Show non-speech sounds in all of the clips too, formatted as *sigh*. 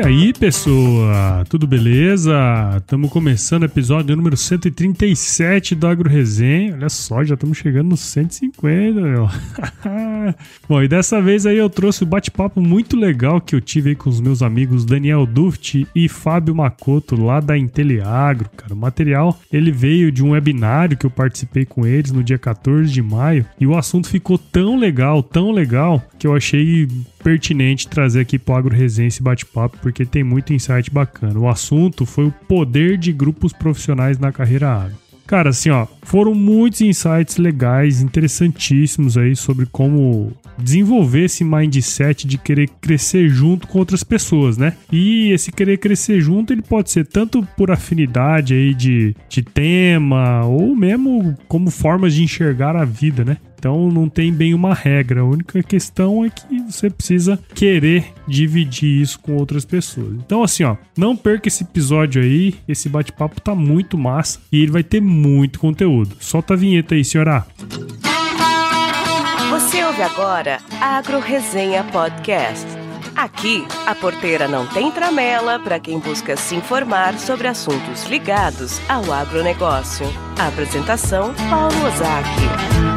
E aí, pessoa? Tudo beleza? Estamos começando o episódio número 137 do Agro Resenha. Olha só, já estamos chegando nos 150, meu. *laughs* Bom, e dessa vez aí eu trouxe um bate-papo muito legal que eu tive aí com os meus amigos Daniel Duft e Fábio Macoto, lá da Inteliagro, cara. O material, ele veio de um webinário que eu participei com eles no dia 14 de maio e o assunto ficou tão legal, tão legal, que eu achei pertinente trazer aqui pro Agro Resenha esse bate-papo, porque tem muito insight bacana. O assunto foi o poder de grupos profissionais na carreira agro. Cara, assim, ó, foram muitos insights legais, interessantíssimos aí sobre como desenvolver esse mindset de querer crescer junto com outras pessoas, né? E esse querer crescer junto, ele pode ser tanto por afinidade aí de, de tema ou mesmo como formas de enxergar a vida, né? Então não tem bem uma regra. A única questão é que você precisa querer dividir isso com outras pessoas. Então, assim, ó, não perca esse episódio aí. Esse bate-papo tá muito massa e ele vai ter muito conteúdo. Solta a vinheta aí, senhora. Você ouve agora Agro Resenha Podcast. Aqui, a porteira não tem tramela para quem busca se informar sobre assuntos ligados ao agronegócio. A apresentação, Paulo Ozaki.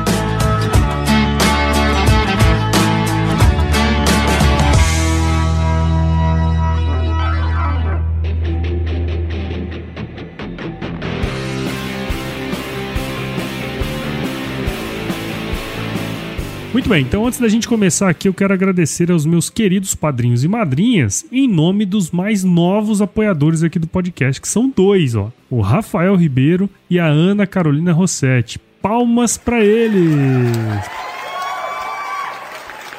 Muito bem, então antes da gente começar aqui, eu quero agradecer aos meus queridos padrinhos e madrinhas em nome dos mais novos apoiadores aqui do podcast, que são dois, ó. O Rafael Ribeiro e a Ana Carolina Rossetti. Palmas para eles!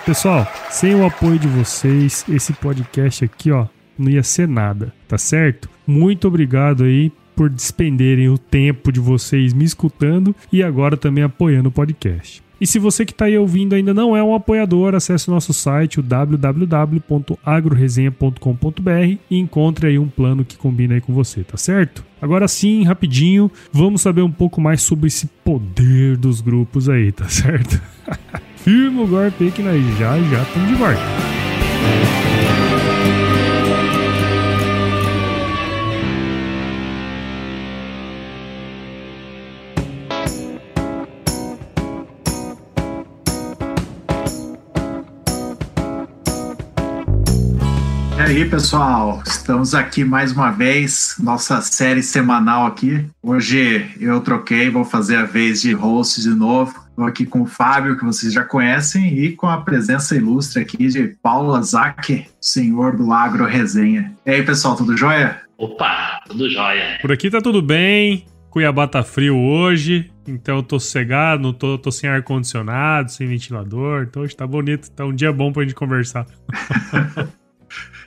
Pessoal, sem o apoio de vocês, esse podcast aqui, ó, não ia ser nada, tá certo? Muito obrigado aí por despenderem o tempo de vocês me escutando e agora também apoiando o podcast. E se você que está aí ouvindo ainda não é um apoiador, acesse nosso site, o www.agroresenha.com.br e encontre aí um plano que combina aí com você, tá certo? Agora sim, rapidinho, vamos saber um pouco mais sobre esse poder dos grupos aí, tá certo? *laughs* Firma o golpe aí que nós já já estamos de volta. Aí, pessoal? Estamos aqui mais uma vez, nossa série semanal aqui. Hoje eu troquei, vou fazer a vez de host de novo. Estou aqui com o Fábio, que vocês já conhecem, e com a presença ilustre aqui de Paulo Azaki, senhor do Agro Resenha. E aí, pessoal, tudo jóia? Opa, tudo jóia. Por aqui tá tudo bem. Cuiabá tá frio hoje, então eu tô sossegado, não tô, tô sem ar-condicionado, sem ventilador, então hoje tá bonito, tá um dia bom pra gente conversar. *laughs*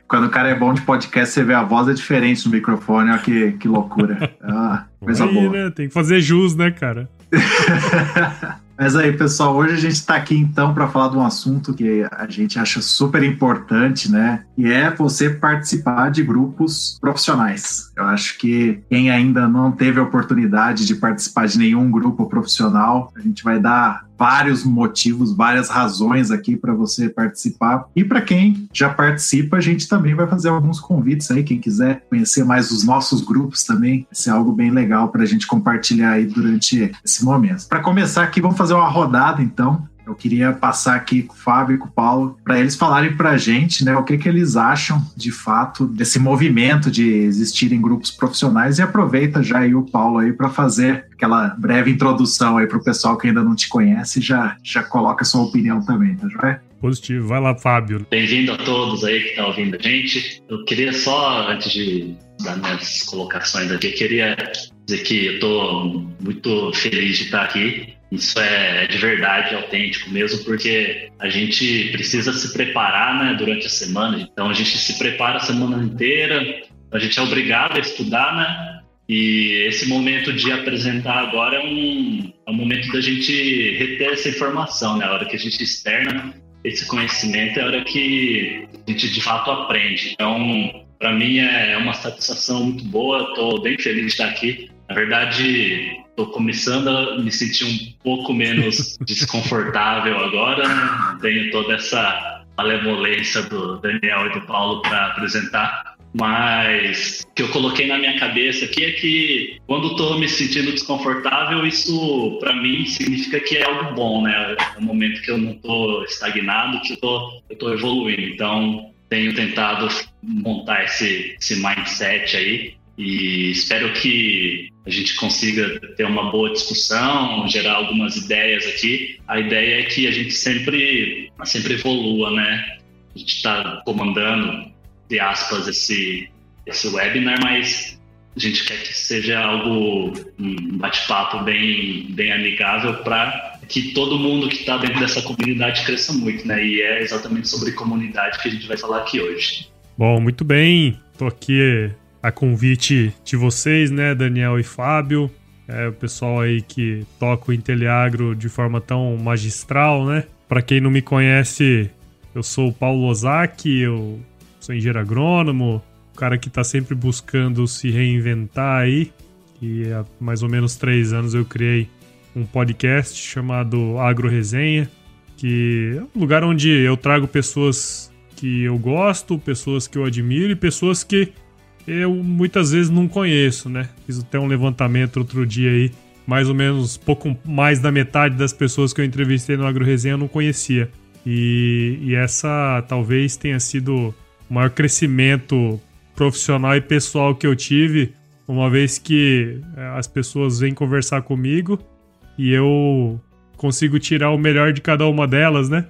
Quando o cara é bom de podcast, você vê a voz é diferente no microfone. Olha que, que loucura. Ah, coisa aí, boa. Né? Tem que fazer jus, né, cara? *laughs* Mas aí, pessoal, hoje a gente está aqui então para falar de um assunto que a gente acha super importante, né? E é você participar de grupos profissionais. Eu acho que quem ainda não teve a oportunidade de participar de nenhum grupo profissional, a gente vai dar vários motivos, várias razões aqui para você participar. E para quem já participa, a gente também vai fazer alguns convites aí. Quem quiser conhecer mais os nossos grupos também, vai ser algo bem legal para a gente compartilhar aí durante esse momento. Para começar aqui, vamos fazer uma rodada então. Eu queria passar aqui com o Fábio e com o Paulo para eles falarem para a gente né, o que, que eles acham de fato desse movimento de existirem grupos profissionais e aproveita já aí o Paulo aí para fazer aquela breve introdução aí para o pessoal que ainda não te conhece já já coloca sua opinião também, tá joia? Positivo. Vai lá, Fábio. Bem-vindo a todos aí que estão tá ouvindo a gente. Eu queria só, antes de dar minhas colocações aqui, queria dizer que eu estou muito feliz de estar aqui isso é de verdade, autêntico mesmo, porque a gente precisa se preparar né, durante a semana. Então a gente se prepara a semana inteira, a gente é obrigado a estudar, né? E esse momento de apresentar agora é um, é um momento da gente reter essa informação, né? A hora que a gente externa esse conhecimento é a hora que a gente de fato aprende. Então, para mim é uma satisfação muito boa, estou bem feliz de estar aqui. Na verdade, Estou começando a me sentir um pouco menos *laughs* desconfortável agora, né? Não tenho toda essa malevolência do Daniel e do Paulo para apresentar. Mas o que eu coloquei na minha cabeça aqui é que quando estou me sentindo desconfortável, isso para mim significa que é algo bom, né? É um momento que eu não estou estagnado, que eu estou evoluindo. Então, tenho tentado montar esse, esse mindset aí e espero que a gente consiga ter uma boa discussão, gerar algumas ideias aqui. A ideia é que a gente sempre, sempre evolua, né? A gente está comandando, de aspas, esse, esse webinar, mas a gente quer que seja algo, um bate-papo bem, bem amigável para que todo mundo que está dentro dessa comunidade cresça muito, né? E é exatamente sobre comunidade que a gente vai falar aqui hoje. Bom, muito bem. Estou aqui a convite de vocês, né, Daniel e Fábio, é, o pessoal aí que toca o Inteliagro de forma tão magistral, né? Para quem não me conhece, eu sou o Paulo Ozaki, eu sou engenheiro agrônomo, o cara que está sempre buscando se reinventar aí. E há mais ou menos três anos eu criei um podcast chamado Agro Resenha, que é um lugar onde eu trago pessoas que eu gosto, pessoas que eu admiro e pessoas que eu muitas vezes não conheço, né? Fiz até um levantamento outro dia aí, mais ou menos pouco mais da metade das pessoas que eu entrevistei no Agro Resenha eu não conhecia. E, e essa talvez tenha sido o maior crescimento profissional e pessoal que eu tive, uma vez que é, as pessoas vêm conversar comigo e eu consigo tirar o melhor de cada uma delas, né?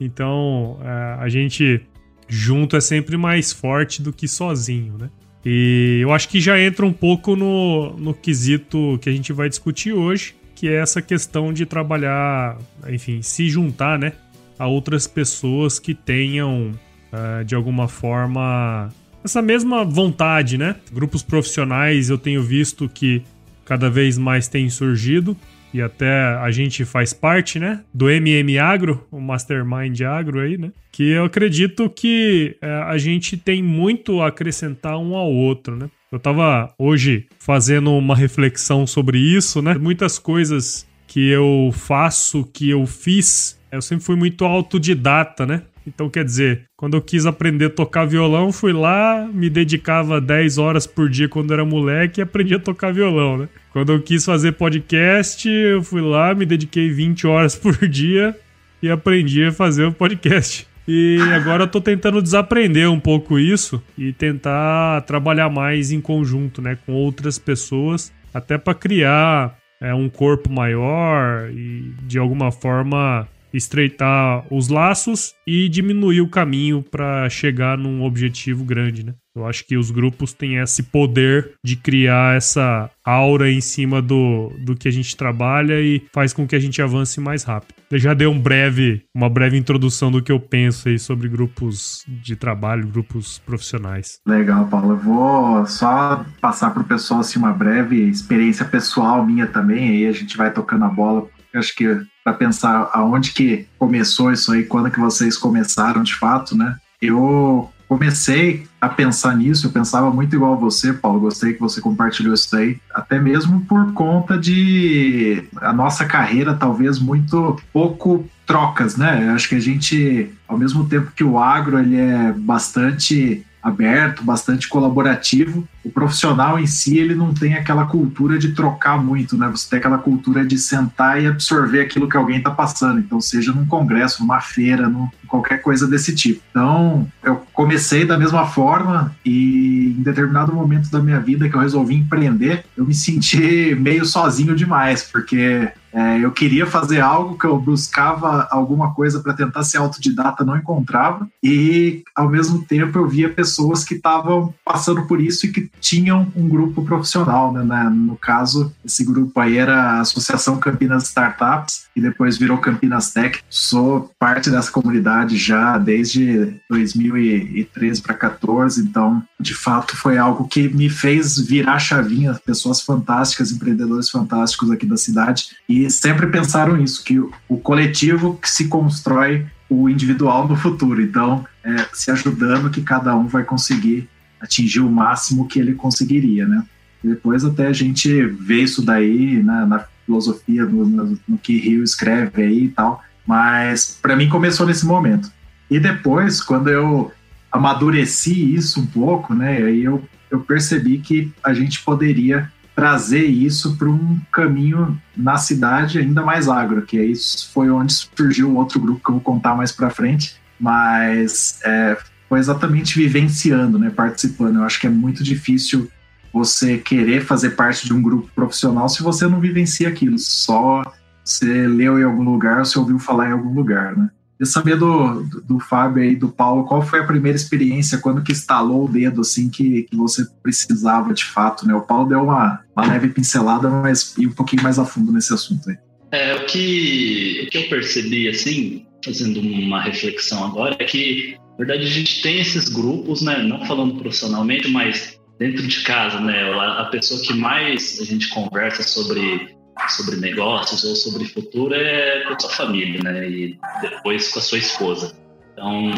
Então é, a gente junto é sempre mais forte do que sozinho, né? E eu acho que já entra um pouco no, no quesito que a gente vai discutir hoje, que é essa questão de trabalhar, enfim, se juntar, né, a outras pessoas que tenham, uh, de alguma forma, essa mesma vontade, né? Grupos profissionais eu tenho visto que cada vez mais têm surgido e até a gente faz parte, né, do MM Agro, o Mastermind Agro aí, né, que eu acredito que é, a gente tem muito a acrescentar um ao outro, né. Eu tava hoje fazendo uma reflexão sobre isso, né, muitas coisas que eu faço, que eu fiz, eu sempre fui muito autodidata, né, então, quer dizer, quando eu quis aprender a tocar violão, fui lá, me dedicava 10 horas por dia quando era moleque e aprendi a tocar violão, né? Quando eu quis fazer podcast, eu fui lá, me dediquei 20 horas *laughs* por dia e aprendi a fazer o podcast. E agora eu tô tentando desaprender um pouco isso e tentar trabalhar mais em conjunto, né, com outras pessoas, até para criar é, um corpo maior e de alguma forma estreitar os laços e diminuir o caminho para chegar num objetivo grande, né? Eu acho que os grupos têm esse poder de criar essa aura em cima do, do que a gente trabalha e faz com que a gente avance mais rápido. Eu já dei um breve, uma breve introdução do que eu penso aí sobre grupos de trabalho, grupos profissionais. Legal, Paulo. Eu vou só passar para o pessoal assim, uma breve experiência pessoal minha também, aí a gente vai tocando a bola. Acho que para pensar aonde que começou isso aí, quando que vocês começaram de fato, né? Eu comecei a pensar nisso, eu pensava muito igual a você, Paulo, gostei que você compartilhou isso daí, até mesmo por conta de a nossa carreira talvez muito pouco trocas, né? Eu acho que a gente, ao mesmo tempo que o agro ele é bastante aberto, bastante colaborativo. O profissional em si, ele não tem aquela cultura de trocar muito, né? Você tem aquela cultura de sentar e absorver aquilo que alguém está passando. Então, seja num congresso, numa feira, num, qualquer coisa desse tipo. Então, eu comecei da mesma forma e em determinado momento da minha vida que eu resolvi empreender, eu me senti *laughs* meio sozinho demais, porque é, eu queria fazer algo que eu buscava alguma coisa para tentar ser autodidata, não encontrava, e ao mesmo tempo eu via pessoas que estavam passando por isso e que tinham um grupo profissional. Né? No caso, esse grupo aí era a Associação Campinas Startups, e depois virou Campinas Tech. Sou parte dessa comunidade já desde 2013 para 14, então de fato foi algo que me fez virar chavinha, pessoas fantásticas, empreendedores fantásticos aqui da cidade, e sempre pensaram isso, que o coletivo que se constrói o individual no futuro. Então, é, se ajudando que cada um vai conseguir atingir o máximo que ele conseguiria, né? Depois até a gente vê isso daí né, na filosofia, no, no, no que Rio escreve aí e tal, mas para mim começou nesse momento. E depois, quando eu amadureci isso um pouco, né? Aí eu, eu percebi que a gente poderia trazer isso para um caminho na cidade ainda mais agro, que aí foi onde surgiu outro grupo que eu vou contar mais para frente, mas é, foi exatamente vivenciando, né, participando. Eu acho que é muito difícil você querer fazer parte de um grupo profissional se você não vivencia aquilo, só você leu em algum lugar, você ouviu falar em algum lugar, né? Eu saber do, do, do, Fábio e do Paulo, qual foi a primeira experiência, quando que instalou o dedo, assim, que, que você precisava de fato, né? O Paulo deu uma, uma leve pincelada, mas ir um pouquinho mais a fundo nesse assunto aí. É, o que, o que eu percebi, assim, fazendo uma reflexão agora, é que, na verdade, a gente tem esses grupos, né? Não falando profissionalmente, mas dentro de casa, né? A pessoa que mais a gente conversa sobre sobre negócios ou sobre futuro é com a sua família, né? E depois com a sua esposa. Então,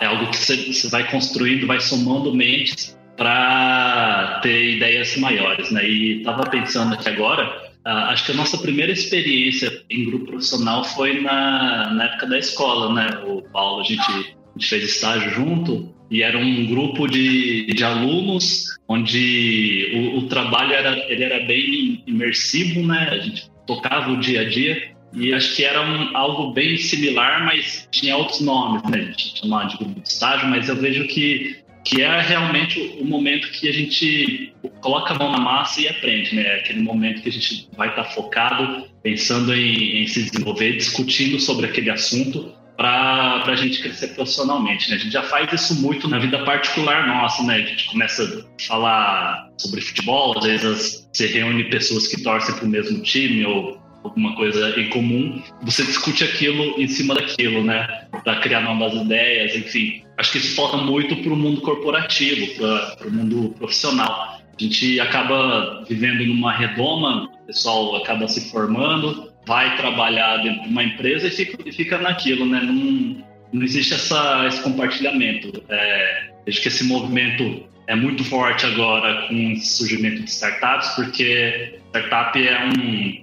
é algo que você vai construindo, vai somando mentes para ter ideias maiores, né? E estava pensando aqui agora, acho que a nossa primeira experiência em grupo profissional foi na, na época da escola, né? O Paulo, a gente, a gente fez estágio junto e era um grupo de, de alunos onde o, o, trabalho era, ele era bem imersivo, né? A gente tocava o dia a dia e acho que era um, algo bem similar, mas tinha outros nomes, né? A gente chamava de grupo de estágio, mas eu vejo que que é realmente o momento que a gente coloca a mão na massa e aprende, né? Aquele momento que a gente vai estar focado, pensando em, em se desenvolver, discutindo sobre aquele assunto para a gente crescer profissionalmente. Né? A gente já faz isso muito na vida particular nossa, né? A gente começa a falar sobre futebol, às vezes você reúne pessoas que torcem para o mesmo time ou alguma coisa em comum, você discute aquilo em cima daquilo, né? Para criar novas ideias, enfim. Acho que isso falta muito para o mundo corporativo, para o mundo profissional. A gente acaba vivendo numa redoma, o pessoal acaba se formando, vai trabalhar dentro de uma empresa e fica, fica naquilo, né? Não, não existe essa, esse compartilhamento. É, vejo que esse movimento é muito forte agora com o surgimento de startups, porque startup é um,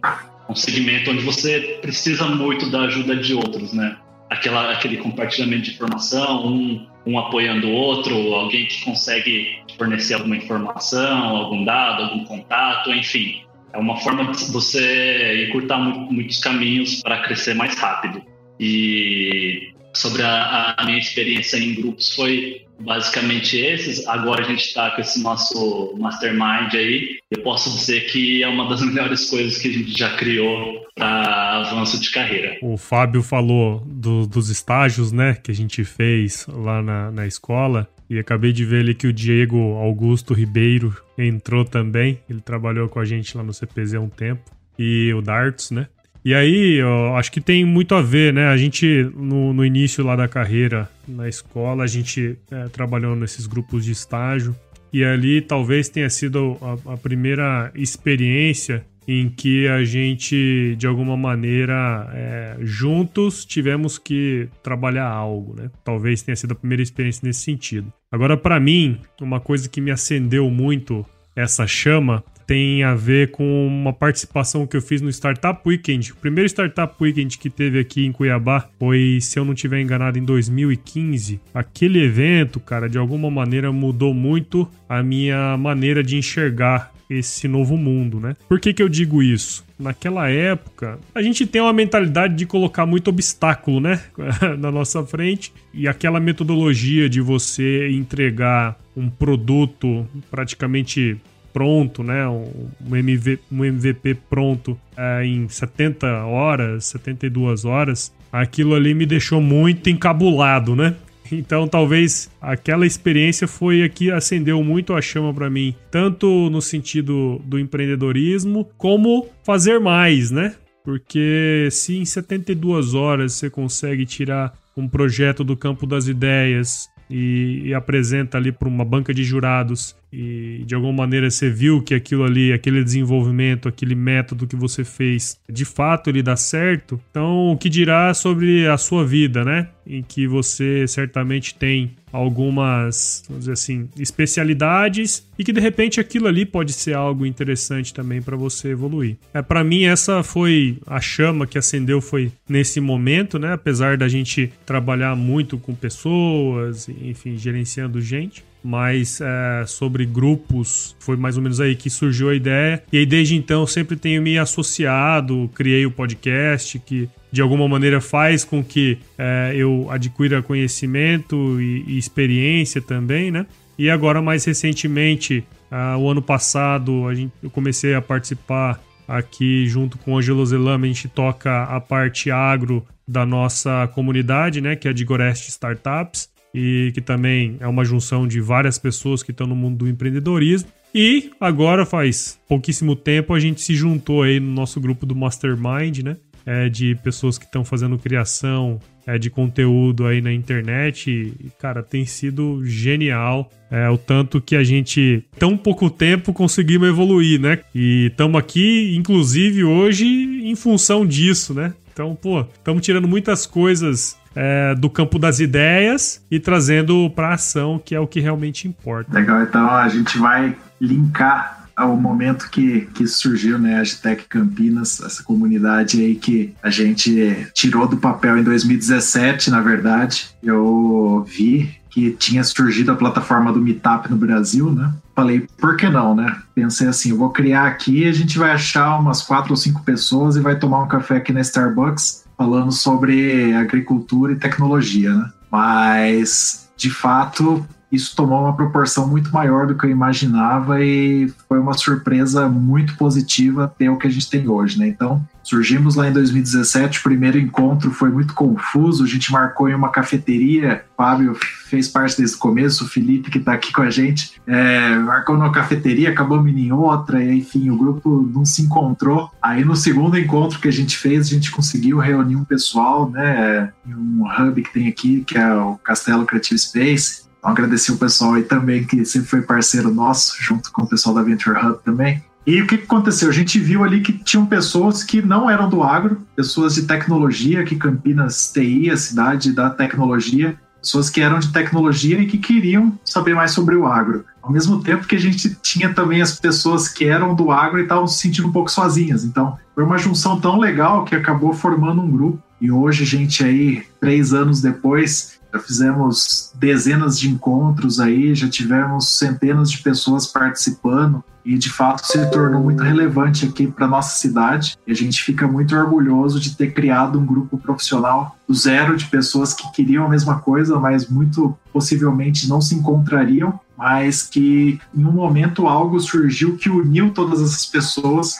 um segmento onde você precisa muito da ajuda de outros, né? Aquela, aquele compartilhamento de informação, um, um apoiando o outro, alguém que consegue fornecer alguma informação, algum dado, algum contato, enfim é uma forma de você encurtar muitos caminhos para crescer mais rápido. E sobre a, a, minha experiência em grupos foi basicamente esses. Agora a gente está com esse nosso mastermind aí. Eu posso dizer que é uma das *laughs* melhores coisas que a gente já criou para avanço de carreira. O Fábio falou do, dos estágios, né, que a gente fez lá na, na escola. E acabei de ver ali que o Diego Augusto Ribeiro entrou também. Ele trabalhou com a gente lá no CPZ há um tempo. E o Darts, né? E aí, eu acho que tem muito a ver, né? A gente, no, no início lá da carreira na escola, a gente é, trabalhou nesses grupos de estágio. E ali talvez tenha sido a, a primeira experiência em que a gente, de alguma maneira, é, juntos tivemos que trabalhar algo, né? Talvez tenha sido a primeira experiência nesse sentido. Agora, para mim, uma coisa que me acendeu muito essa chama tem a ver com uma participação que eu fiz no Startup Weekend. O primeiro Startup Weekend que teve aqui em Cuiabá foi, se eu não estiver enganado, em 2015. Aquele evento, cara, de alguma maneira mudou muito a minha maneira de enxergar esse novo mundo, né? Por que, que eu digo isso? Naquela época, a gente tem uma mentalidade de colocar muito obstáculo, né? *laughs* Na nossa frente. E aquela metodologia de você entregar um produto praticamente pronto, né? Um, MV, um MVP pronto é, em 70 horas, 72 horas. Aquilo ali me deixou muito encabulado, né? *laughs* Então, talvez aquela experiência foi a que acendeu muito a chama para mim, tanto no sentido do empreendedorismo, como fazer mais, né? Porque se em 72 horas você consegue tirar um projeto do campo das ideias e, e apresenta ali para uma banca de jurados e de alguma maneira você viu que aquilo ali, aquele desenvolvimento, aquele método que você fez, de fato ele dá certo, então o que dirá sobre a sua vida, né? em que você certamente tem algumas, vamos dizer assim, especialidades e que de repente aquilo ali pode ser algo interessante também para você evoluir. É para mim essa foi a chama que acendeu foi nesse momento, né? Apesar da gente trabalhar muito com pessoas, enfim, gerenciando gente mas é, sobre grupos foi mais ou menos aí que surgiu a ideia. E aí desde então sempre tenho me associado, criei o podcast que de alguma maneira faz com que é, eu adquira conhecimento e, e, experiência também, né? E agora, mais recentemente, uh, o ano passado, a gente, eu comecei a participar aqui junto com o Angelo Zelama, a gente toca a parte agro da nossa comunidade, né? Que é a de Gorest Startups, e que também é uma junção de várias pessoas que estão no mundo do empreendedorismo. E agora, faz pouquíssimo tempo, a gente se juntou aí no nosso grupo do Mastermind, né? é, de pessoas que estão fazendo criação é, de conteúdo aí na internet. E, cara, tem sido genial. É, o tanto que a gente, tão pouco tempo, conseguimos evoluir, né? E estamos aqui, inclusive, hoje, em função disso, né? Então, pô, estamos tirando muitas coisas é, do campo das ideias e trazendo para ação, que é o que realmente importa. Legal, então a gente vai linkar ao momento que, que surgiu né, a Agitec Campinas, essa comunidade aí que a gente tirou do papel em 2017, na verdade. Eu vi que tinha surgido a plataforma do Meetup no Brasil, né? Falei, por que não, né? Pensei assim, eu vou criar aqui, a gente vai achar umas quatro ou cinco pessoas e vai tomar um café aqui na Starbucks falando sobre agricultura e tecnologia, né? Mas, de fato, isso tomou uma proporção muito maior do que eu imaginava e foi uma surpresa muito positiva ter o que a gente tem hoje, né? Então, surgimos lá em 2017, o primeiro encontro foi muito confuso, a gente marcou em uma cafeteria, o Fábio fez parte desde o começo, o Felipe que está aqui com a gente, é, marcou numa cafeteria, acabou indo em outra, e enfim, o grupo não se encontrou. Aí no segundo encontro que a gente fez, a gente conseguiu reunir um pessoal, né, em um hub que tem aqui, que é o Castelo Creative Space, então, agradecer o pessoal aí também, que sempre foi parceiro nosso, junto com o pessoal da Venture Hub também. E o que aconteceu? A gente viu ali que tinham pessoas que não eram do agro, pessoas de tecnologia, que Campinas TI, a cidade da tecnologia, pessoas que eram de tecnologia e que queriam saber mais sobre o agro. Ao mesmo tempo que a gente tinha também as pessoas que eram do agro e estavam se sentindo um pouco sozinhas. Então, foi uma junção tão legal que acabou formando um grupo. E hoje, gente aí, três anos depois, já fizemos dezenas de encontros aí, já tivemos centenas de pessoas participando e de fato se tornou muito relevante aqui para nossa cidade. E a gente fica muito orgulhoso de ter criado um grupo profissional do zero de pessoas que queriam a mesma coisa, mas muito possivelmente não se encontrariam, mas que em um momento algo surgiu que uniu todas essas pessoas.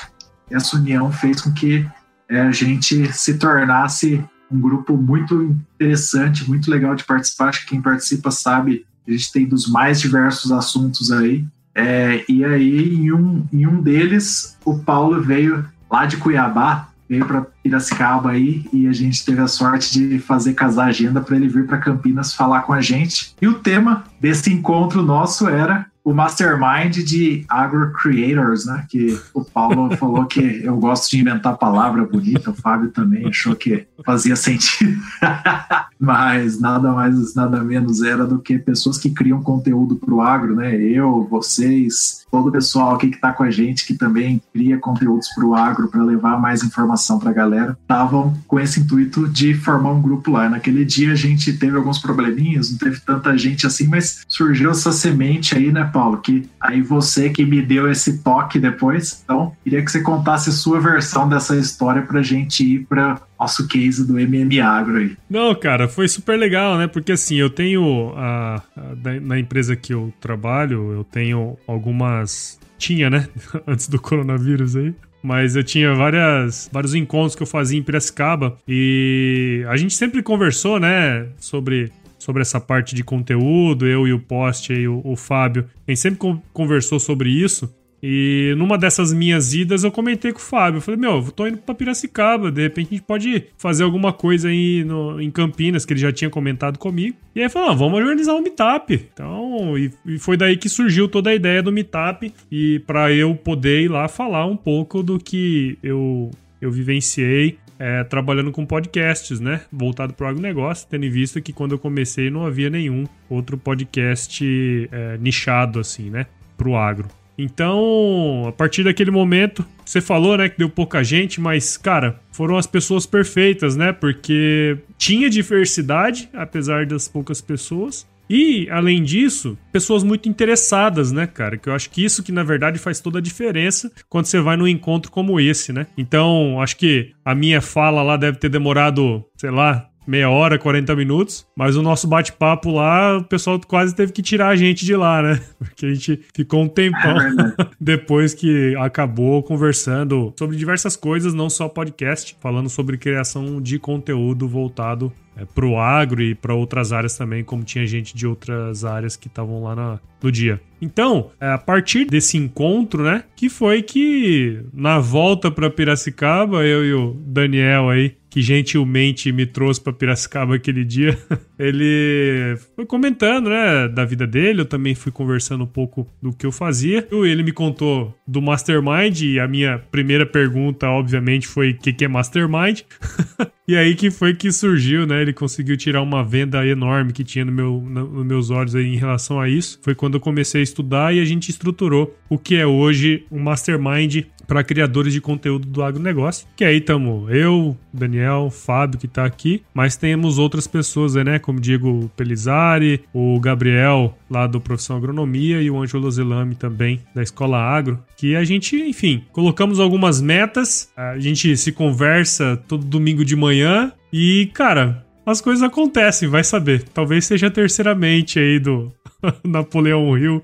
Essa união fez com que é, a gente se tornasse um grupo muito interessante, muito legal de participar. Acho que quem participa sabe, a gente tem dos mais diversos assuntos aí. É, e aí, em um, em um deles, o Paulo veio lá de Cuiabá, veio para Piracicaba aí, e a gente teve a sorte de fazer casar a agenda para ele vir para Campinas falar com a gente. E o tema desse encontro nosso era o mastermind de Agro Creators, né? Que o Paulo *laughs* falou que eu gosto de inventar palavra bonita, o Fábio também achou que fazia sentido. *laughs* Mas nada mais, nada menos era do que pessoas que criam conteúdo para o agro, né? Eu, vocês, todo o pessoal aqui que está com a gente, que também cria conteúdos para o agro, para levar mais informação para a galera, estavam com esse intuito de formar um grupo lá. Naquele dia a gente teve alguns probleminhas, não teve tanta gente assim, mas surgiu essa semente aí, né? Paulo, que aí você que me deu esse toque depois. Então, queria que você contasse sua versão dessa história pra gente ir para nosso case do MM Agro aí. Não, cara, foi super legal, né? Porque assim, eu tenho a, a, na empresa que eu trabalho, eu tenho algumas tinha, né, *laughs* antes do coronavírus aí, mas eu tinha várias, vários encontros que eu fazia em Piracicaba e a gente sempre conversou, né, sobre sobre essa parte de conteúdo, eu e o Post e o, o Fábio, a gente sempre conversou sobre isso. E numa dessas minhas idas eu comentei com o Fábio. Eu falei, meu, eu tô indo pra Piracicaba, de repente a gente pode fazer alguma coisa aí no, em Campinas, que ele já tinha comentado comigo. E aí falou, ah, vamos organizar um meetup. Então, e, e, foi daí que surgiu toda a ideia do meetup. E para eu poder ir lá falar um pouco do que eu eu vivenciei é, trabalhando com podcasts, né? Voltado para o agronegócio, tendo em vista que quando eu comecei não havia nenhum outro podcast é, nichado, assim, né? Para o agro. Então, a partir daquele momento, você falou, né, que deu pouca gente, mas, cara, foram as pessoas perfeitas, né? Porque tinha diversidade, apesar das poucas pessoas. E, além disso, pessoas muito interessadas, né, cara? Que eu acho que isso que, na verdade, faz toda a diferença quando você vai num encontro como esse, né? Então, acho que a minha fala lá deve ter demorado, sei lá, meia hora, 40 minutos. Mas o nosso bate-papo lá, o pessoal quase teve que tirar a gente de lá, né? *laughs* Porque a gente ficou um tempão é *laughs* depois que acabou conversando sobre diversas coisas, não só podcast, falando sobre criação de conteúdo voltado é, para o agro e para outras áreas também, como tinha gente de outras áreas que estavam lá na, no dia. Então, é, a partir desse encontro, né, que foi que na volta para Piracicaba, eu e o Daniel aí, que gentilmente me trouxe para Piracicaba aquele dia, *laughs* ele foi comentando, né, da vida dele, eu também fui conversando um pouco do que eu fazia. Ele me contou do Mastermind e a minha primeira pergunta, obviamente, foi o que, que é Mastermind? *laughs* e aí que foi que surgiu, né, ele conseguiu tirar uma venda enorme que tinha no meu, no, nos meus olhos aí em relação a isso. Foi quando eu comecei a estudar e a gente estruturou o que é hoje um mastermind para criadores de conteúdo do agronegócio. Que aí estamos eu, Daniel, Fábio que está aqui, mas temos outras pessoas aí, né? Como Diego Pelizari, o Gabriel lá do Profissão Agronomia e o Ângelo Zelame também da Escola Agro, que a gente, enfim, colocamos algumas metas, a gente se conversa todo domingo de manhã e, cara, as coisas acontecem, vai saber. Talvez seja terceiramente aí do *laughs* Napoleão Hill.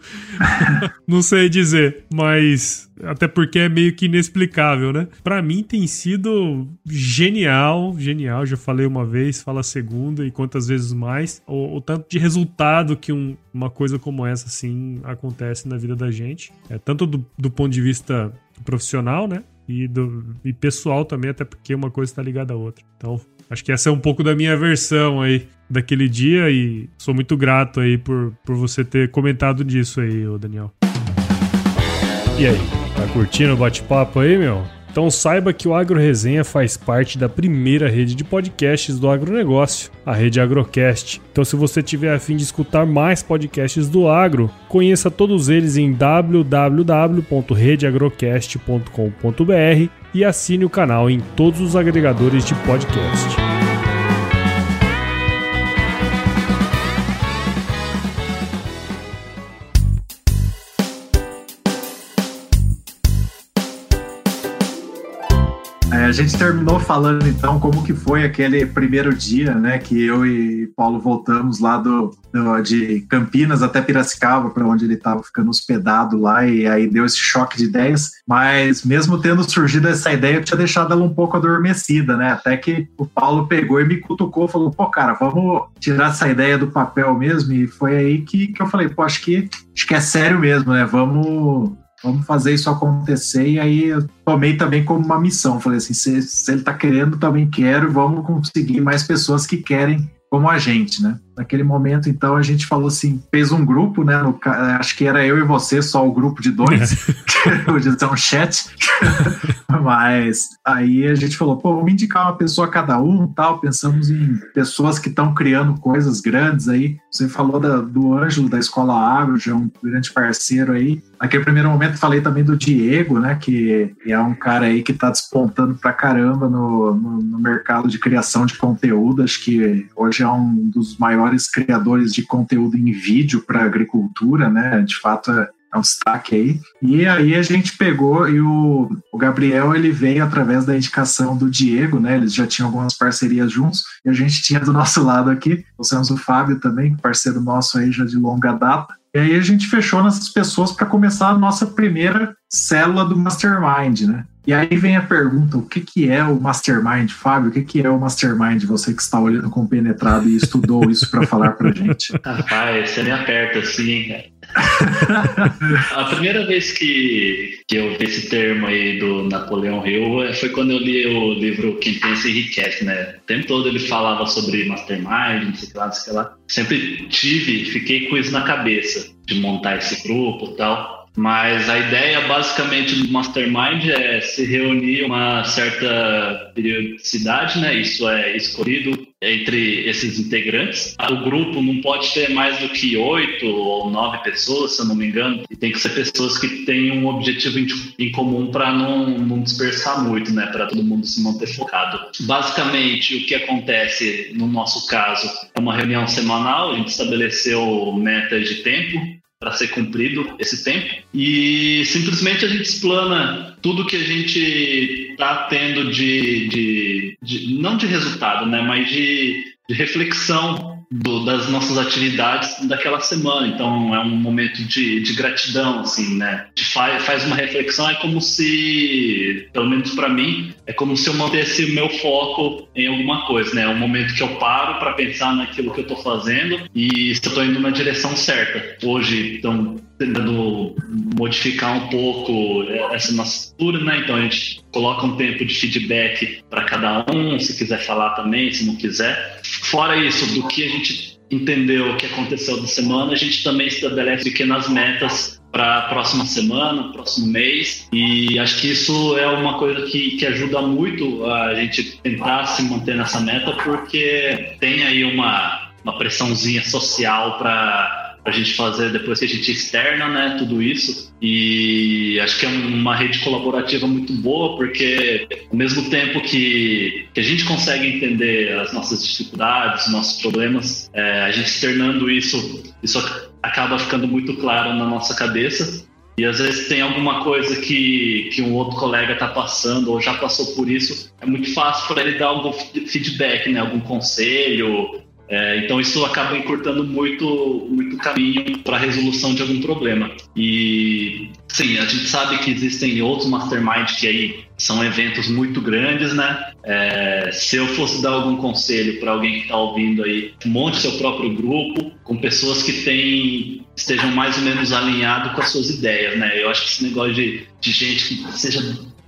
*laughs* Não sei dizer, mas até porque é meio que inexplicável, né? Para mim tem sido genial, genial. Já falei uma vez, fala a segunda e quantas vezes mais. O, o tanto de resultado que um, uma coisa como essa assim acontece na vida da gente, é tanto do, do ponto de vista profissional, né? E, do, e pessoal também, até porque uma coisa está ligada à outra. Então, Acho que essa é um pouco da minha versão aí daquele dia e sou muito grato aí por, por você ter comentado disso aí, Daniel. E aí, tá curtindo o bate-papo aí, meu? Então saiba que o Agro Resenha faz parte da primeira rede de podcasts do agronegócio, a rede Agrocast. Então se você tiver a fim de escutar mais podcasts do agro, conheça todos eles em www.redeagrocast.com.br e assine o canal em todos os agregadores de podcast. A gente terminou falando então como que foi aquele primeiro dia, né, que eu e Paulo voltamos lá do, do de Campinas até Piracicaba, para onde ele estava ficando hospedado lá, e aí deu esse choque de ideias. Mas mesmo tendo surgido essa ideia, eu tinha deixado ela um pouco adormecida, né? Até que o Paulo pegou e me cutucou, falou: pô, cara, vamos tirar essa ideia do papel mesmo. E foi aí que, que eu falei: pô, acho que, acho que é sério mesmo, né? Vamos vamos fazer isso acontecer. E aí eu tomei também como uma missão. Falei assim: se, se ele está querendo, também quero, vamos conseguir mais pessoas que querem como a gente, né? Naquele momento, então, a gente falou assim, fez um grupo, né? No, acho que era eu e você, só o grupo de dois, podia ser um chat. Mas aí a gente falou, pô, vamos indicar uma pessoa a cada um tal. Pensamos em pessoas que estão criando coisas grandes aí. Você falou da, do Ângelo da Escola Agro, já é um grande parceiro aí. Naquele primeiro momento falei também do Diego, né? Que é um cara aí que está despontando pra caramba no, no, no mercado de criação de conteúdo. Acho que hoje é um dos maiores maiores criadores de conteúdo em vídeo para agricultura, né? De fato, é, é um destaque aí. E aí a gente pegou e o, o Gabriel ele veio através da indicação do Diego, né? Eles já tinham algumas parcerias juntos e a gente tinha do nosso lado aqui, temos o Fábio também, parceiro nosso aí já de longa data. E aí a gente fechou nessas pessoas para começar a nossa primeira célula do Mastermind, né? E aí vem a pergunta: o que, que é o Mastermind, Fábio? O que, que é o Mastermind? Você que está olhando com penetrado e estudou isso para falar para gente. *laughs* Rapaz, você me aperta assim, *laughs* a primeira vez que, que eu vi esse termo aí do Napoleão Hill foi quando eu li o livro Quem Pensa Enriquece, né? O tempo todo ele falava sobre Mastermind, não sei lá, não sei lá. Sempre tive, fiquei com isso na cabeça, de montar esse grupo e tal. Mas a ideia basicamente do Mastermind é se reunir uma certa periodicidade, né? Isso é escolhido entre esses integrantes. O grupo não pode ter mais do que oito ou nove pessoas, se eu não me engano, e tem que ser pessoas que têm um objetivo em comum para não, não dispersar muito, né? Para todo mundo se manter focado. Basicamente, o que acontece no nosso caso é uma reunião semanal, a gente estabeleceu metas de tempo para ser cumprido esse tempo. E simplesmente a gente explana tudo que a gente está tendo de, de, de, não de resultado, né, mas de, de reflexão do, das nossas atividades daquela semana. Então é um momento de, de gratidão, assim, né? De faz, faz uma reflexão, é como se, pelo menos para mim, é como se eu mantesse o meu foco em alguma coisa, né? É um momento que eu paro para pensar naquilo que eu estou fazendo e se eu estou indo na direção certa. Hoje, então, tentando modificar um pouco essa nossa estrutura, né? Então a gente coloca um tempo de feedback para cada um, se quiser falar também, se não quiser. Fora isso, do que a gente entendeu o que aconteceu da semana, a gente também estabelece pequenas metas para a próxima semana, próximo mês, e acho que isso é uma coisa que, que ajuda muito a gente tentar se manter nessa meta, porque tem aí uma, uma pressãozinha social para a gente fazer depois que a gente externa, né, tudo isso. E acho que é uma rede colaborativa muito boa, porque ao mesmo tempo que, que a gente consegue entender as nossas dificuldades, os nossos problemas, é, a gente externando isso, isso acaba ficando muito claro na nossa cabeça. E às vezes tem alguma coisa que, que um outro colega está passando ou já passou por isso, é muito fácil para ele dar algum feedback, né? algum conselho, é, então isso acaba encurtando muito, muito caminho para a resolução de algum problema. E sim, a gente sabe que existem outros mastermind que aí são eventos muito grandes, né? É, se eu fosse dar algum conselho para alguém que está ouvindo aí, monte seu próprio grupo com pessoas que têm, estejam mais ou menos alinhados com as suas ideias, né? Eu acho que esse negócio de, de gente que seja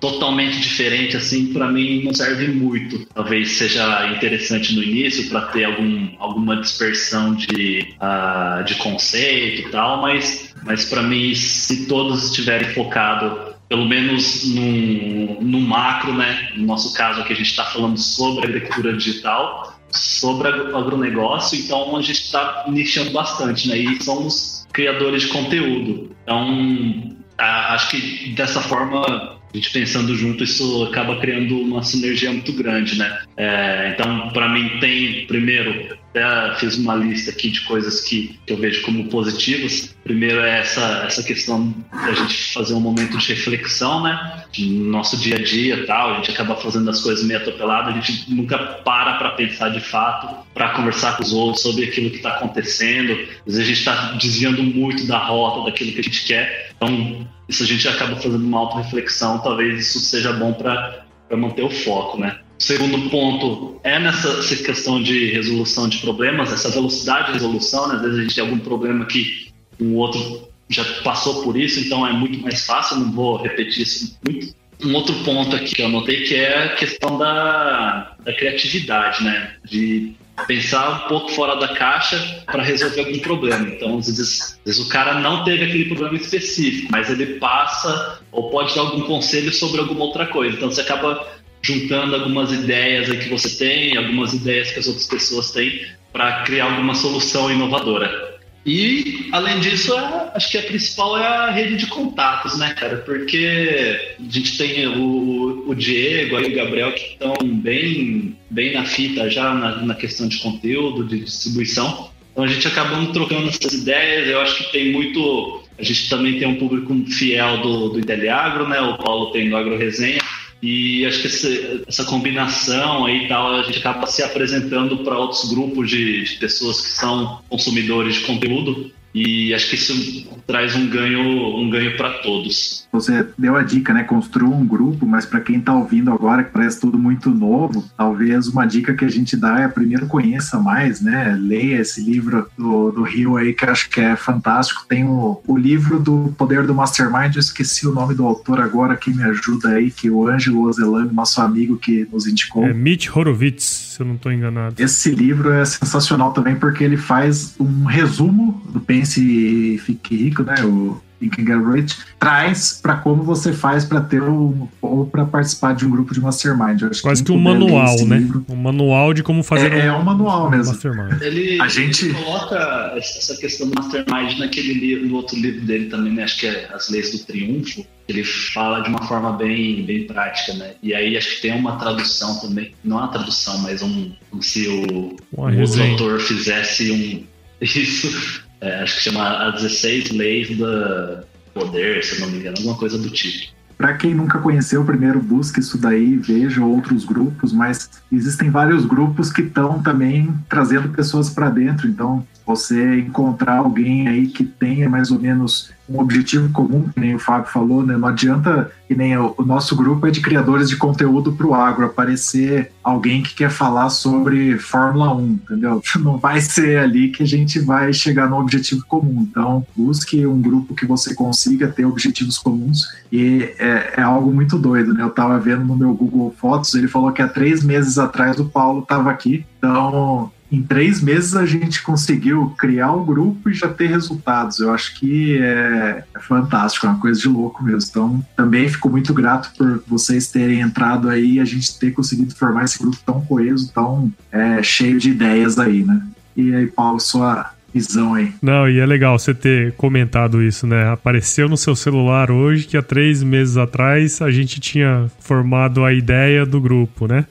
totalmente diferente, assim, para mim não serve muito. Talvez seja interessante no início para ter algum, alguma dispersão de, uh, de conceito e tal, mas, mas para mim, se todos estiverem focados pelo menos no, no macro, né? No nosso caso aqui a gente está falando sobre agricultura digital, sobre agronegócio, então a gente está nichando bastante, né? E somos criadores de conteúdo. Então, acho que dessa forma a gente pensando junto, isso acaba criando uma sinergia muito grande, né? É, então, para mim, tem, primeiro, até fiz uma lista aqui de coisas que, que eu vejo como positivas. Primeiro é essa, essa questão da gente fazer um momento de reflexão, né? No nosso dia a dia tal, a gente acaba fazendo as coisas meio atropeladas, a gente nunca para para pensar de fato, para conversar com os outros sobre aquilo que está acontecendo. Às vezes a gente está desviando muito da rota, daquilo que a gente quer. Então, isso a gente acaba fazendo uma auto-reflexão, talvez isso seja bom para manter o foco, né? Segundo ponto é nessa questão de resolução de problemas, essa velocidade de resolução, né? Às vezes a gente tem algum problema que o outro já passou por isso, então é muito mais fácil, não vou repetir isso muito. Um outro ponto aqui que eu anotei que é a questão da, da criatividade, né? De pensar um pouco fora da caixa para resolver algum problema. Então, às vezes, às vezes, o cara não teve aquele problema específico, mas ele passa ou pode dar algum conselho sobre alguma outra coisa. Então, você acaba juntando algumas ideias que você tem, algumas ideias que as outras pessoas têm para criar alguma solução inovadora. E, além disso, é, acho que a principal é a rede de contatos, né, cara? Porque a gente tem o, o Diego e o Gabriel que estão bem, bem na fita já na, na questão de conteúdo, de distribuição. Então a gente acabando trocando essas ideias. Eu acho que tem muito. A gente também tem um público fiel do, do Inteliagro, né? O Paulo tem do Agro Resenha. E acho que essa, essa combinação aí tal, a gente acaba se apresentando para outros grupos de, de pessoas que são consumidores de conteúdo e acho que isso traz um ganho, um ganho para todos. Você deu a dica, né? Construa um grupo, mas para quem está ouvindo agora, que parece tudo muito novo, talvez uma dica que a gente dá é primeiro conheça mais, né? Leia esse livro do, do Rio aí, que acho que é fantástico. Tem o, o livro do Poder do Mastermind, eu esqueci o nome do autor agora, que me ajuda aí, que é o Ângelo Ozelano, nosso amigo que nos indicou. É Mitch Horowitz, se eu não estou enganado. Esse livro é sensacional também, porque ele faz um resumo do Pense e Fique Rico, né? O, Think and Get Rich, traz para como você faz para ter o, ou para participar de um grupo de mastermind. Quase que, que um manual, né? Livro, um manual de como fazer. É, um, é um manual mesmo. Mastermind. Ele, a gente ele coloca essa questão do mastermind naquele livro, no outro livro dele também, né? Acho que é As Leis do Triunfo. Ele fala de uma forma bem, bem prática, né? E aí acho que tem uma tradução também, não é uma tradução, mas um, como se o, o outro autor fizesse um isso, é, acho que chama As 16 Leis do Poder, se não me engano, alguma coisa do tipo. Para quem nunca conheceu, primeiro busque isso daí, veja outros grupos, mas existem vários grupos que estão também trazendo pessoas para dentro. Então, você encontrar alguém aí que tenha mais ou menos um objetivo comum, que nem o Fábio falou, né? Não adianta que nem o, nosso grupo é de criadores de conteúdo para o agro aparecer alguém que quer falar sobre Fórmula 1, entendeu? *laughs* Não vai ser ali que a gente vai chegar no objetivo comum. Então, busque um grupo que você consiga ter objetivos comuns e é, é algo muito doido, né? Eu estava vendo no meu Google Fotos, ele falou que há três meses atrás o Paulo estava aqui. Então, em três meses a gente conseguiu criar o grupo e já ter resultados. Eu acho que é, é, fantástico, é uma coisa de louco mesmo. Então, também fico muito grato por vocês terem entrado aí e a gente ter conseguido formar esse grupo tão coeso, tão é, cheio de ideias aí, né? E aí, Paulo, sua visão aí. Não, e é legal você ter comentado isso, né? Apareceu no seu celular hoje que há três meses atrás a gente tinha formado a ideia do grupo, né?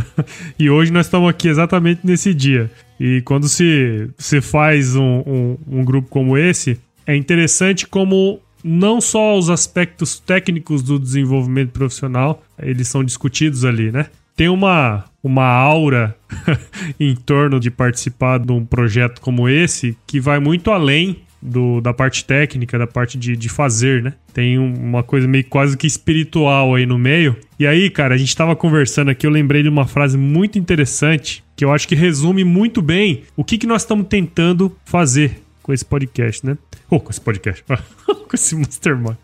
*laughs* e hoje nós estamos aqui exatamente nesse dia. E quando se, se faz um, um, um grupo como esse, é interessante como não só os aspectos técnicos do desenvolvimento profissional, eles são discutidos ali, né? Tem uma, uma aura *laughs* em torno de participar de um projeto como esse que vai muito além do, da parte técnica, da parte de, de fazer, né? Tem uma coisa meio quase que espiritual aí no meio. E aí, cara, a gente tava conversando aqui, eu lembrei de uma frase muito interessante que eu acho que resume muito bem o que, que nós estamos tentando fazer com esse podcast, né? Ou oh, com esse podcast, *laughs* com esse Mastermind.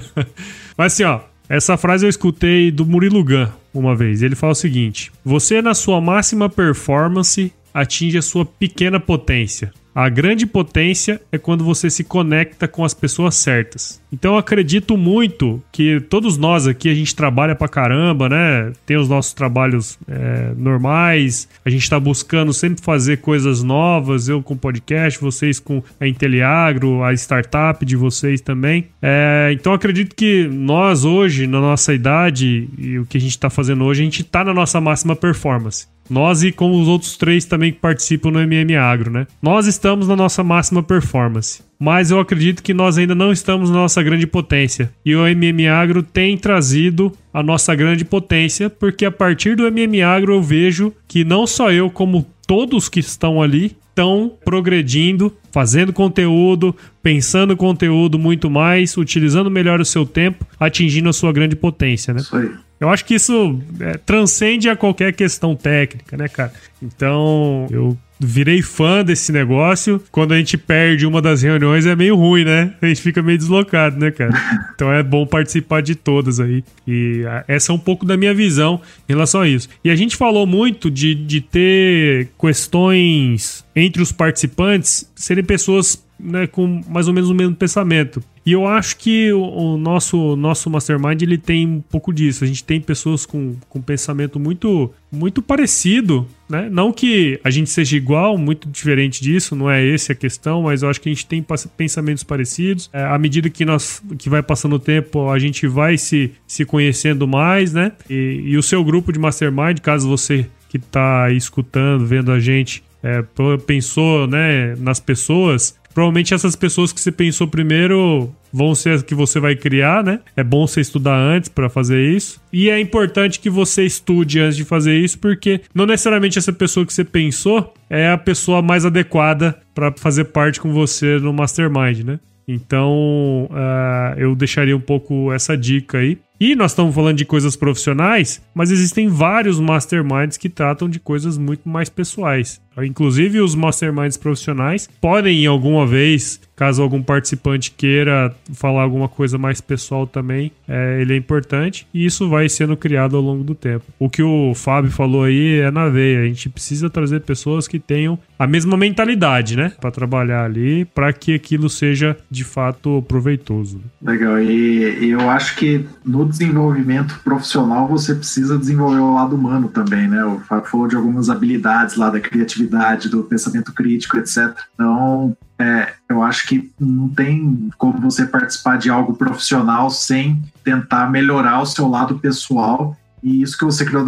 *laughs* Mas assim, ó, essa frase eu escutei do Murilo Gun uma vez. Ele fala o seguinte: Você, na sua máxima performance, atinge a sua pequena potência. A grande potência é quando você se conecta com as pessoas certas. Então eu acredito muito que todos nós aqui a gente trabalha pra caramba, né? Tem os nossos trabalhos é, normais, a gente tá buscando sempre fazer coisas novas, eu com podcast, vocês com a Inteliagro, a startup de vocês também. É, então acredito que nós hoje, na nossa idade e o que a gente tá fazendo hoje, a gente tá na nossa máxima performance. Nós e como os outros três também que participam no MM Agro, né? Nós estamos na nossa máxima performance. Mas eu acredito que nós ainda não estamos na nossa grande potência. E o MM Agro tem trazido a nossa grande potência, porque a partir do MM Agro eu vejo que não só eu, como todos que estão ali, estão progredindo, fazendo conteúdo, pensando conteúdo muito mais, utilizando melhor o seu tempo, atingindo a sua grande potência, né? Isso aí. Eu acho que isso é, transcende a qualquer questão técnica, né, cara? Então, eu virei fã desse negócio. Quando a gente perde uma das reuniões é meio ruim, né? A gente fica meio deslocado, né, cara? *laughs* Então é bom participar de todas aí. E essa é um pouco da minha visão em relação a isso. E a gente falou muito de, de ter questões entre os participantes serem pessoas né, com mais ou menos o mesmo pensamento. E eu acho que o, o, nosso nosso mastermind ele tem um pouco disso. A gente tem pessoas com, com pensamento muito muito parecido, né? Não que a gente seja igual, muito diferente disso, não é essa a questão, mas eu acho que a gente tem pensamentos parecidos. É, à medida que nós que vai passando o tempo, a gente vai se, se conhecendo mais, né? E, e o seu grupo de mastermind, caso você que está escutando, vendo a gente, é, pensou né, nas pessoas, Provavelmente essas pessoas que você pensou primeiro vão ser as que você vai criar, né? É bom você estudar antes para fazer isso. E é importante que você estude antes de fazer isso, porque não necessariamente essa pessoa que você pensou é a pessoa mais adequada para fazer parte com você no mastermind, né? Então, uh, eu deixaria um pouco essa dica aí. E nós estamos falando de coisas profissionais, mas existem vários masterminds que tratam de coisas muito mais pessoais. Inclusive, os masterminds profissionais podem, em alguma vez, caso algum participante queira falar alguma coisa mais pessoal também, é, ele é importante e isso vai sendo criado ao longo do tempo. O que o Fábio falou aí é na veia. A gente precisa trazer pessoas que tenham a mesma mentalidade, né, para trabalhar ali, para que aquilo seja de fato proveitoso. Legal. E eu acho que no desenvolvimento profissional você precisa desenvolver o lado humano também, né? O Fábio falou de algumas habilidades lá da criatividade, do pensamento crítico, etc. Então, é, eu acho que não tem como você participar de algo profissional sem tentar melhorar o seu lado pessoal. E isso que você criou,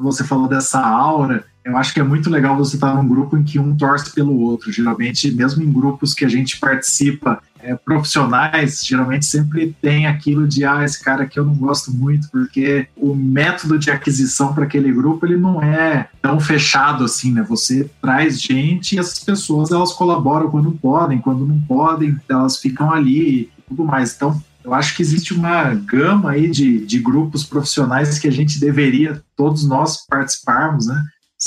você falou dessa aura, eu acho que é muito legal você estar num grupo em que um torce pelo outro. Geralmente, mesmo em grupos que a gente participa é, profissionais, geralmente sempre tem aquilo de ah, esse cara aqui eu não gosto muito, porque o método de aquisição para aquele grupo ele não é tão fechado assim, né? Você traz gente e essas pessoas elas colaboram quando podem, quando não podem, elas ficam ali e tudo mais. Então, eu acho que existe uma gama aí de, de grupos profissionais que a gente deveria, todos nós, participarmos, né?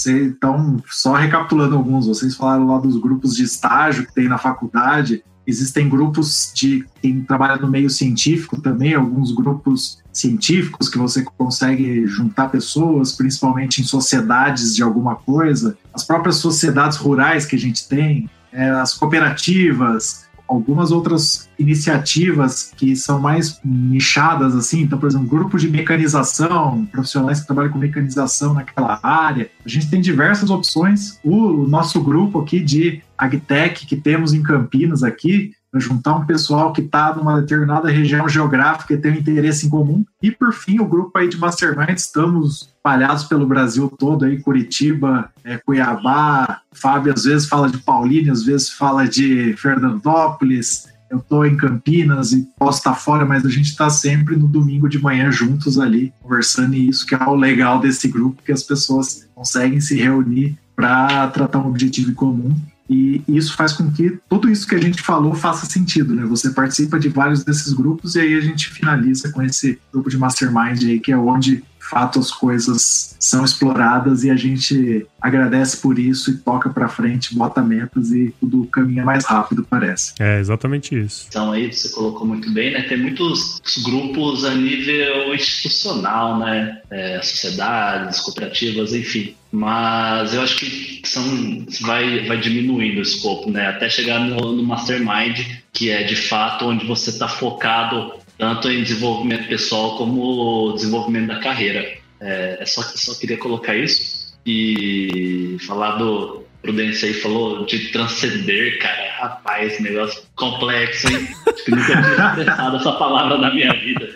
Então, só recapitulando alguns, vocês falaram lá dos grupos de estágio que tem na faculdade, Existem grupos de quem trabalha no meio científico também, alguns grupos científicos que você consegue juntar pessoas, principalmente em sociedades de alguma coisa. As próprias sociedades rurais que a gente tem, é, as cooperativas, algumas outras iniciativas que são mais nichadas, assim, então, por exemplo, grupos de mecanização, profissionais que trabalham com mecanização naquela área. A gente tem diversas opções. O nosso grupo aqui de agtech que temos em Campinas aqui, juntar um pessoal que está numa determinada região geográfica e tem um interesse em comum. E por fim, o grupo aí de Mastermind, estamos espalhados pelo Brasil todo aí, Curitiba, é, Cuiabá, Fábio às vezes fala de Paulínia, às vezes fala de Fernandópolis, eu estou em Campinas e posso estar fora, mas a gente está sempre no domingo de manhã juntos ali, conversando, e isso que é o legal desse grupo, que as pessoas conseguem se reunir para tratar um objetivo em comum e isso faz com que tudo isso que a gente falou faça sentido, né? Você participa de vários desses grupos e aí a gente finaliza com esse grupo de mastermind aí, que é onde, de fato, as coisas são exploradas e a gente agradece por isso e toca para frente, bota metas e tudo caminha mais rápido, parece. É, exatamente isso. Então aí você colocou muito bem, né? Tem muitos grupos a nível institucional, né? É, sociedades, cooperativas, enfim mas eu acho que são, vai, vai diminuindo o escopo, né? Até chegar no, no mastermind, que é de fato onde você está focado tanto em desenvolvimento pessoal como desenvolvimento da carreira. É, é só, só queria colocar isso e falar do Prudência aí falou de transcender, cara. Rapaz, negócio complexo, hein? Acho que nunca tinha expressado essa palavra na minha vida.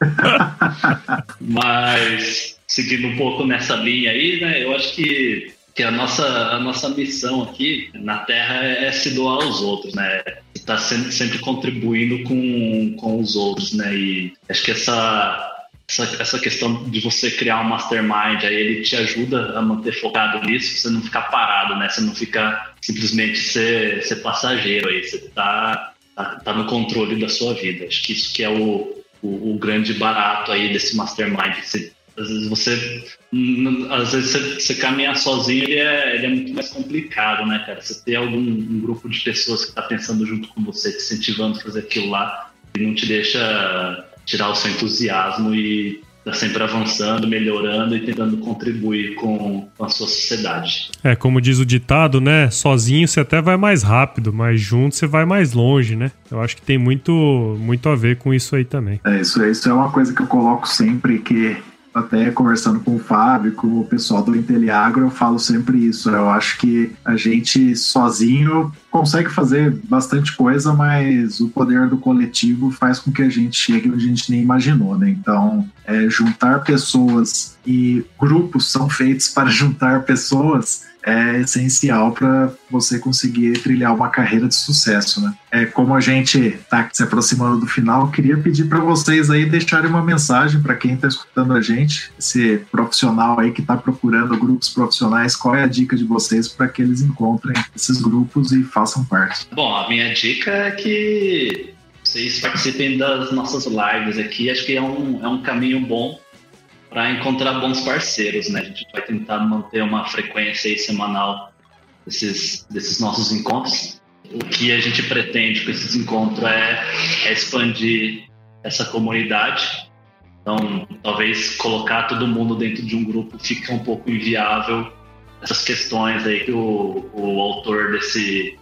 *laughs* Mas seguindo um pouco nessa linha aí, né? Eu acho que, que a, nossa, a nossa missão aqui na Terra é, é se doar aos outros, né? Está sempre, sempre contribuindo com, com os outros, né? E acho que essa, essa, essa questão de você criar um mastermind, aí ele te ajuda a manter focado nisso, você não ficar parado, né? Você não ficar simplesmente ser, ser passageiro aí, você tá, tá, tá no controle da sua vida. Acho que isso que é o, o, o grande barato aí desse mastermind, você às vezes você. Às vezes você, você caminhar sozinho ele é, ele é muito mais complicado, né, cara? Você ter algum um grupo de pessoas que está pensando junto com você, te incentivando a fazer aquilo lá, e não te deixa tirar o seu entusiasmo e tá sempre avançando, melhorando e tentando contribuir com, com, a sua sociedade. É, como diz o ditado, né? Sozinho você até vai mais rápido, mas junto você vai mais longe, né? Eu acho que tem muito, muito a ver com isso aí também. É, isso, isso é uma coisa que eu coloco sempre que até conversando com o Fábio, com o pessoal do Inteliagro, eu falo sempre isso. Eu acho que a gente sozinho consegue fazer bastante coisa, mas o poder do coletivo faz com que a gente chegue onde a gente nem imaginou, né? Então, é, juntar pessoas e grupos são feitos *laughs* para juntar pessoas é essencial para você conseguir trilhar uma carreira de sucesso, né? É, como a gente está se aproximando do final, queria pedir para vocês aí deixarem uma mensagem para quem está escutando a gente, esse profissional aí que está procurando grupos profissionais, qual é a dica de vocês para que eles encontrem esses grupos e façam parte? Bom, a minha dica é que vocês participem das nossas lives aqui. Acho que é um, é um caminho bom para encontrar bons parceiros, né? A gente vai tentar manter uma frequência aí semanal desses, desses nossos encontros. O que a gente pretende com esses encontros é, é expandir essa comunidade. Então, talvez colocar todo mundo dentro de um grupo fica um pouco inviável. Essas questões aí que o, o autor desse,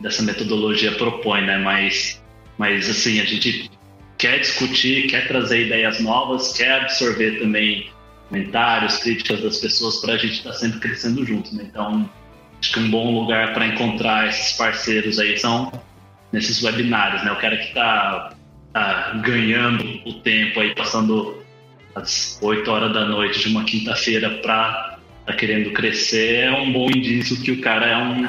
dessa metodologia propõe, né? Mas, mas assim, a gente quer discutir, quer trazer ideias novas, quer absorver também comentários, críticas das pessoas para a gente estar tá sempre crescendo junto. Né? Então, acho que um bom lugar para encontrar esses parceiros aí são nesses webinários, né? O cara que está tá ganhando o tempo aí, passando às 8 horas da noite de uma quinta-feira para tá querendo crescer, é um bom indício que o cara é um,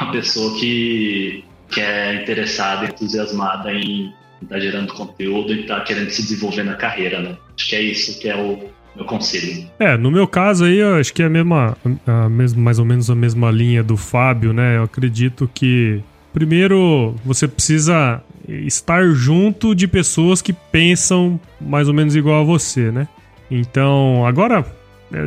uma pessoa que, que é interessada, entusiasmada em está gerando conteúdo e está querendo se desenvolver na carreira, né? Acho que é isso que é o meu conselho. É, no meu caso aí, eu acho que é a mesma, a mesma, mais ou menos a mesma linha do Fábio, né? Eu acredito que primeiro você precisa estar junto de pessoas que pensam mais ou menos igual a você, né? Então, agora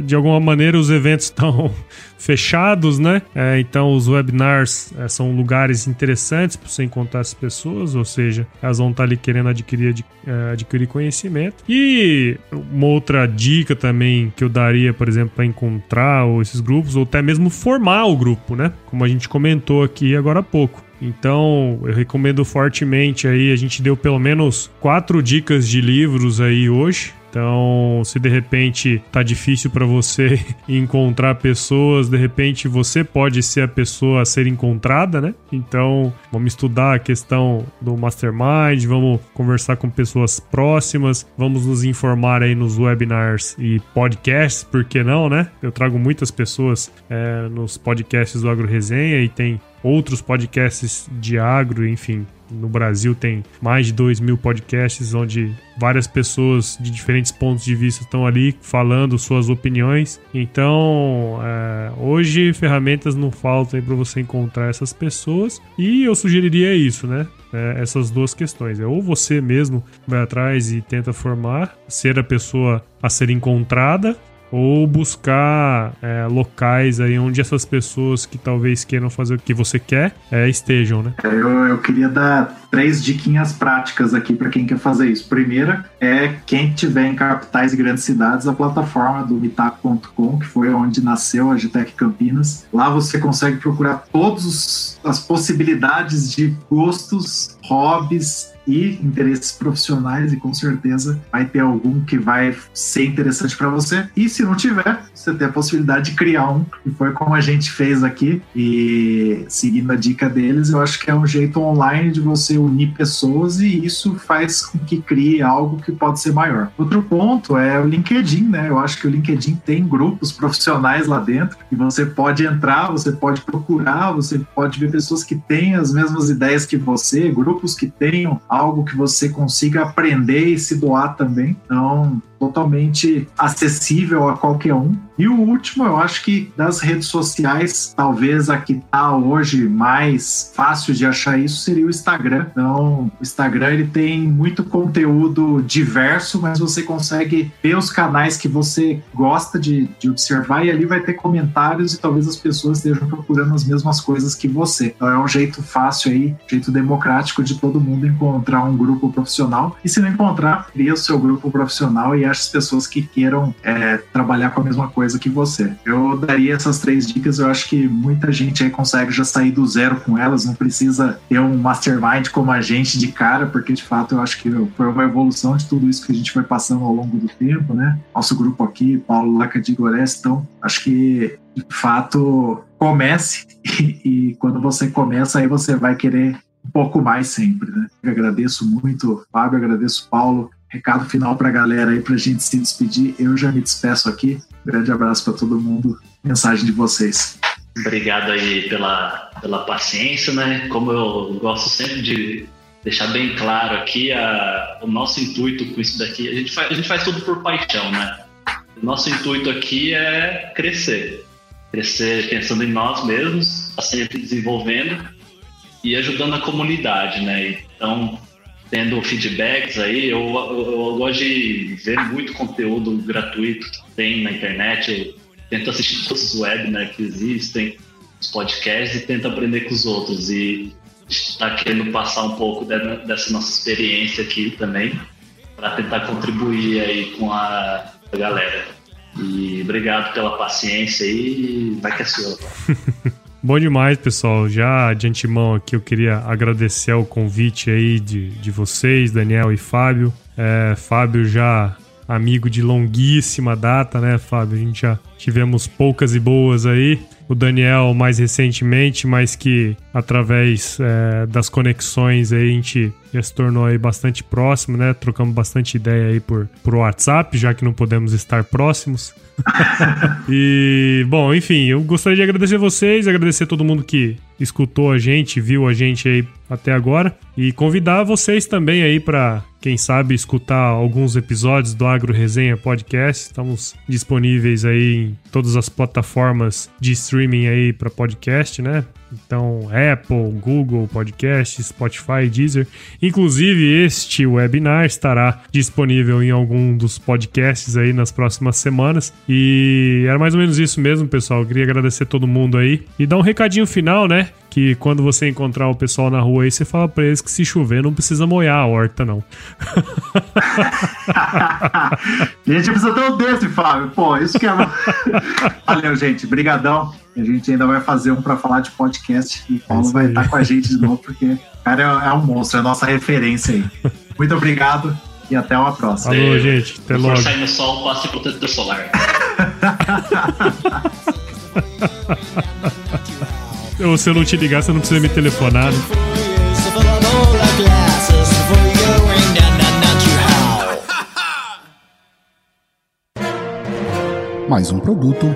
de alguma maneira os eventos *laughs* estão fechados, né? É, então os webinars é, são lugares interessantes para você encontrar as pessoas, ou seja, elas vão estar ali querendo adquirir, ad, é, adquirir conhecimento. E uma outra dica também que eu daria, por exemplo, para encontrar esses grupos, ou até mesmo formar o grupo, né? Como a gente comentou aqui agora há pouco. Então, eu recomendo fortemente aí, a gente deu pelo menos quatro dicas de livros aí hoje, então, se de repente tá difícil para você *laughs* encontrar pessoas, de repente você pode ser a pessoa a ser encontrada, né? Então, vamos estudar a questão do mastermind, vamos conversar com pessoas próximas, vamos nos informar aí nos webinars e podcasts, por que não, né? Eu trago muitas pessoas é, nos podcasts do Agro Resenha e tem outros podcasts de agro, enfim, no Brasil tem mais de 2 mil podcasts onde várias pessoas de diferentes pontos de vista estão ali falando suas opiniões. Então, é, hoje ferramentas não faltam para você encontrar essas pessoas e eu sugeriria isso, né? É, essas duas questões. É ou você mesmo vai atrás e tenta formar, ser a pessoa a ser encontrada, ou buscar é, locais aí onde essas pessoas que talvez queiram fazer o que você quer é, estejam, né? Eu, eu queria dar três diquinhas práticas aqui para quem quer fazer isso. Primeira é quem tiver em capitais e grandes cidades, a plataforma do Mitac.com, que foi onde nasceu a Gtec Campinas. Lá você consegue procurar todas as possibilidades de gostos, hobbies e interesses profissionais e com certeza vai ter algum que vai ser interessante para você. E se não tiver, você tem a possibilidade de criar um, e foi como a gente fez aqui. E seguindo a dica deles, eu acho que é um jeito online de você unir pessoas e isso faz com que crie algo que pode ser maior. Outro ponto é o LinkedIn, né? Eu acho que o LinkedIn tem grupos profissionais lá dentro e você pode entrar, você pode procurar, você pode ver pessoas que têm as mesmas ideias que você, grupos que tenham algo que você consiga aprender e se doar também. Então, totalmente acessível a qualquer um. E o último, eu acho que das redes sociais, talvez a que está hoje mais fácil de achar isso seria o Instagram. Então, o Instagram ele tem muito conteúdo diverso, mas você consegue ver os canais que você gosta de, de observar e ali vai ter comentários e talvez as pessoas estejam procurando as mesmas coisas que você. Então, é um jeito fácil aí, jeito democrático de todo mundo encontrar um grupo profissional. E se não encontrar, cria o seu grupo profissional e as pessoas que queiram é, trabalhar com a mesma coisa que você. Eu daria essas três dicas, eu acho que muita gente aí consegue já sair do zero com elas, não precisa ter um mastermind como a gente de cara, porque de fato eu acho que foi uma evolução de tudo isso que a gente foi passando ao longo do tempo, né? Nosso grupo aqui, Paulo Laca de então acho que de fato comece *laughs* e, e quando você começa aí você vai querer um pouco mais sempre, né? Eu agradeço muito, Fábio, agradeço Paulo recado final para a galera aí para a gente se despedir. Eu já me despeço aqui. Grande abraço para todo mundo. Mensagem de vocês. Obrigado aí pela, pela paciência, né? Como eu gosto sempre de deixar bem claro aqui, a, o nosso intuito com isso daqui, a gente, faz, a gente faz tudo por paixão, né? O nosso intuito aqui é crescer. Crescer pensando em nós mesmos, tá sempre desenvolvendo e ajudando a comunidade, né? Então, tendo feedbacks aí. Eu, eu, eu, gosto de ver muito conteúdo gratuito que tem na internet. Eu tento assistir todos os webinars que existem, os podcasts e tento aprender com os outros. E está querendo passar um pouco dessa nossa experiência aqui também para tentar contribuir aí com a, a galera. E obrigado pela paciência e vai que é sua. *laughs* Bom demais, pessoal. Já de antemão aqui eu queria agradecer o convite aí de, de vocês, Daniel e Fábio. É, Fábio já amigo de longuíssima data, né, Fábio? A gente já tivemos poucas e boas aí. O Daniel mais recentemente, mas que através é, das conexões aí a gente já se tornou aí bastante próximo, né? Trocamos bastante ideia aí por, por WhatsApp, já que não podemos estar próximos. *laughs* e, bom, enfim, eu gostaria de agradecer vocês, agradecer todo mundo que escutou a gente, viu a gente aí até agora e convidar vocês também aí para quem sabe escutar alguns episódios do Agro Resenha Podcast. Estamos disponíveis aí em todas as plataformas de streaming aí para podcast, né? Então, Apple, Google Podcast, Spotify, Deezer. Inclusive, este webinar estará disponível em algum dos podcasts aí nas próximas semanas. E era mais ou menos isso mesmo, pessoal. Eu queria agradecer todo mundo aí e dar um recadinho final, né? Que quando você encontrar o pessoal na rua aí, você fala pra eles que se chover não precisa molhar a horta, não. *laughs* gente, precisa ter um desse, Fábio. Pô, isso que é. *laughs* Valeu, gente. Brigadão. A gente ainda vai fazer um para falar de podcast e o Paulo é vai estar com a gente de novo, porque o cara é, é um monstro, é a nossa referência aí. Muito obrigado e até uma próxima. Alô, gente. Até logo. Se sair no sol, passe protetor solar. *laughs* Se eu não te ligar, você não precisa me telefonar. Né? Mais um produto